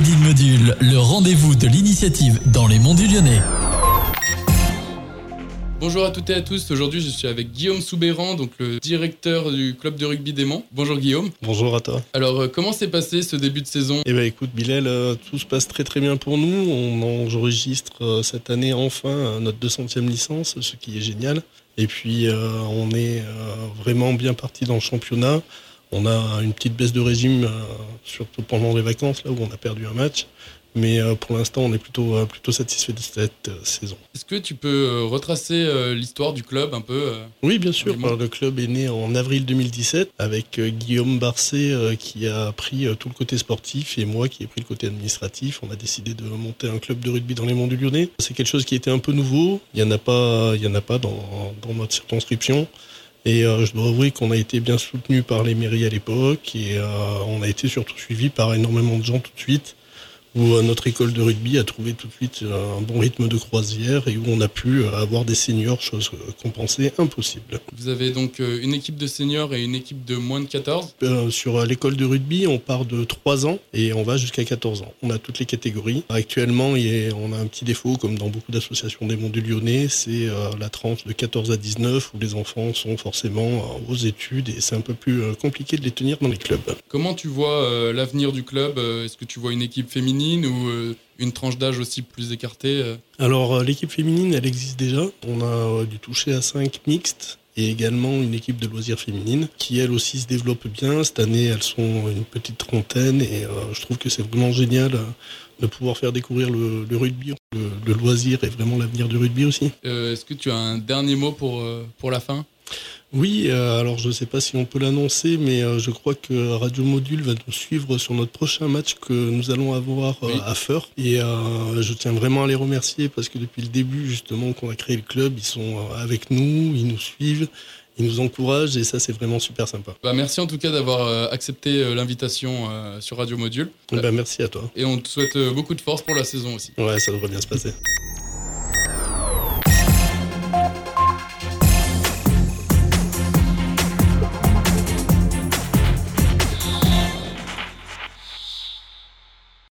Module, le rendez-vous de l'initiative dans les monts du Lyonnais. Bonjour à toutes et à tous. Aujourd'hui, je suis avec Guillaume Soubéran, donc le directeur du club de rugby des Monts. Bonjour Guillaume. Bonjour à toi. Alors, euh, comment s'est passé ce début de saison? Eh ben écoute, Bilal, euh, tout se passe très très bien pour nous. On enregistre euh, cette année enfin notre 200e licence, ce qui est génial. Et puis, on est vraiment bien parti dans le championnat. On a une petite baisse de régime, surtout pendant les vacances, là où on a perdu un match. Mais euh, pour l'instant, on est plutôt, euh, plutôt satisfait de cette euh, saison. Est-ce que tu peux retracer l'histoire du club un peu Oui, bien sûr. le club est né en avril 2017 avec Guillaume Barcet qui a pris tout le côté sportif et moi qui ai pris le côté administratif. On a décidé de monter un club de rugby dans les monts du Lyonnais. C'est quelque chose qui était un peu nouveau. Il n'y en a pas, il y en a pas dans, dans notre circonscription. Et je dois avouer qu'on a été bien soutenu par les mairies à l'époque et on a été surtout suivi par énormément de gens tout de suite où euh, notre école de rugby a trouvé tout de suite euh, un bon rythme de croisière et où on a pu euh, avoir des seniors, chose qu'on pensait impossible. Vous avez donc une équipe de seniors et une équipe de moins de 14 Sur l'école de rugby, on part de 3 ans et on va jusqu'à 14 ans. On a toutes les catégories. Actuellement, on a un petit défaut, comme dans beaucoup d'associations des mondes du Lyonnais, c'est la tranche de 14 à 19 où les enfants sont forcément aux études et c'est un peu plus compliqué de les tenir dans les clubs. Comment tu vois l'avenir du club? Est-ce que tu vois une équipe féminine? Ou euh, une tranche d'âge aussi plus écartée euh Alors euh, l'équipe féminine, elle existe déjà. On a dû toucher à 5 mixtes et également une équipe de loisirs féminines qui elle aussi se développe bien. Cette année, elles sont une petite trentaine et je trouve que c'est vraiment génial de pouvoir faire découvrir le, rugby. Le, loisir est vraiment l'avenir du rugby aussi. Est-ce que tu as un dernier mot pour, pour la fin? Oui, euh, alors je ne sais pas si on peut l'annoncer, mais euh, je crois que Radio Module va nous suivre sur notre prochain match que nous allons avoir euh, à Feur. Et je tiens vraiment à les remercier parce que depuis le début, justement, qu'on a créé le club, ils sont avec nous, ils nous suivent. Ils nous encouragent et ça c'est vraiment super sympa. Bah, merci en tout cas d'avoir accepté l'invitation sur Radio Module. Bah, merci à toi. Et on te souhaite beaucoup de force pour la saison aussi. Ouais, ça devrait bien se passer.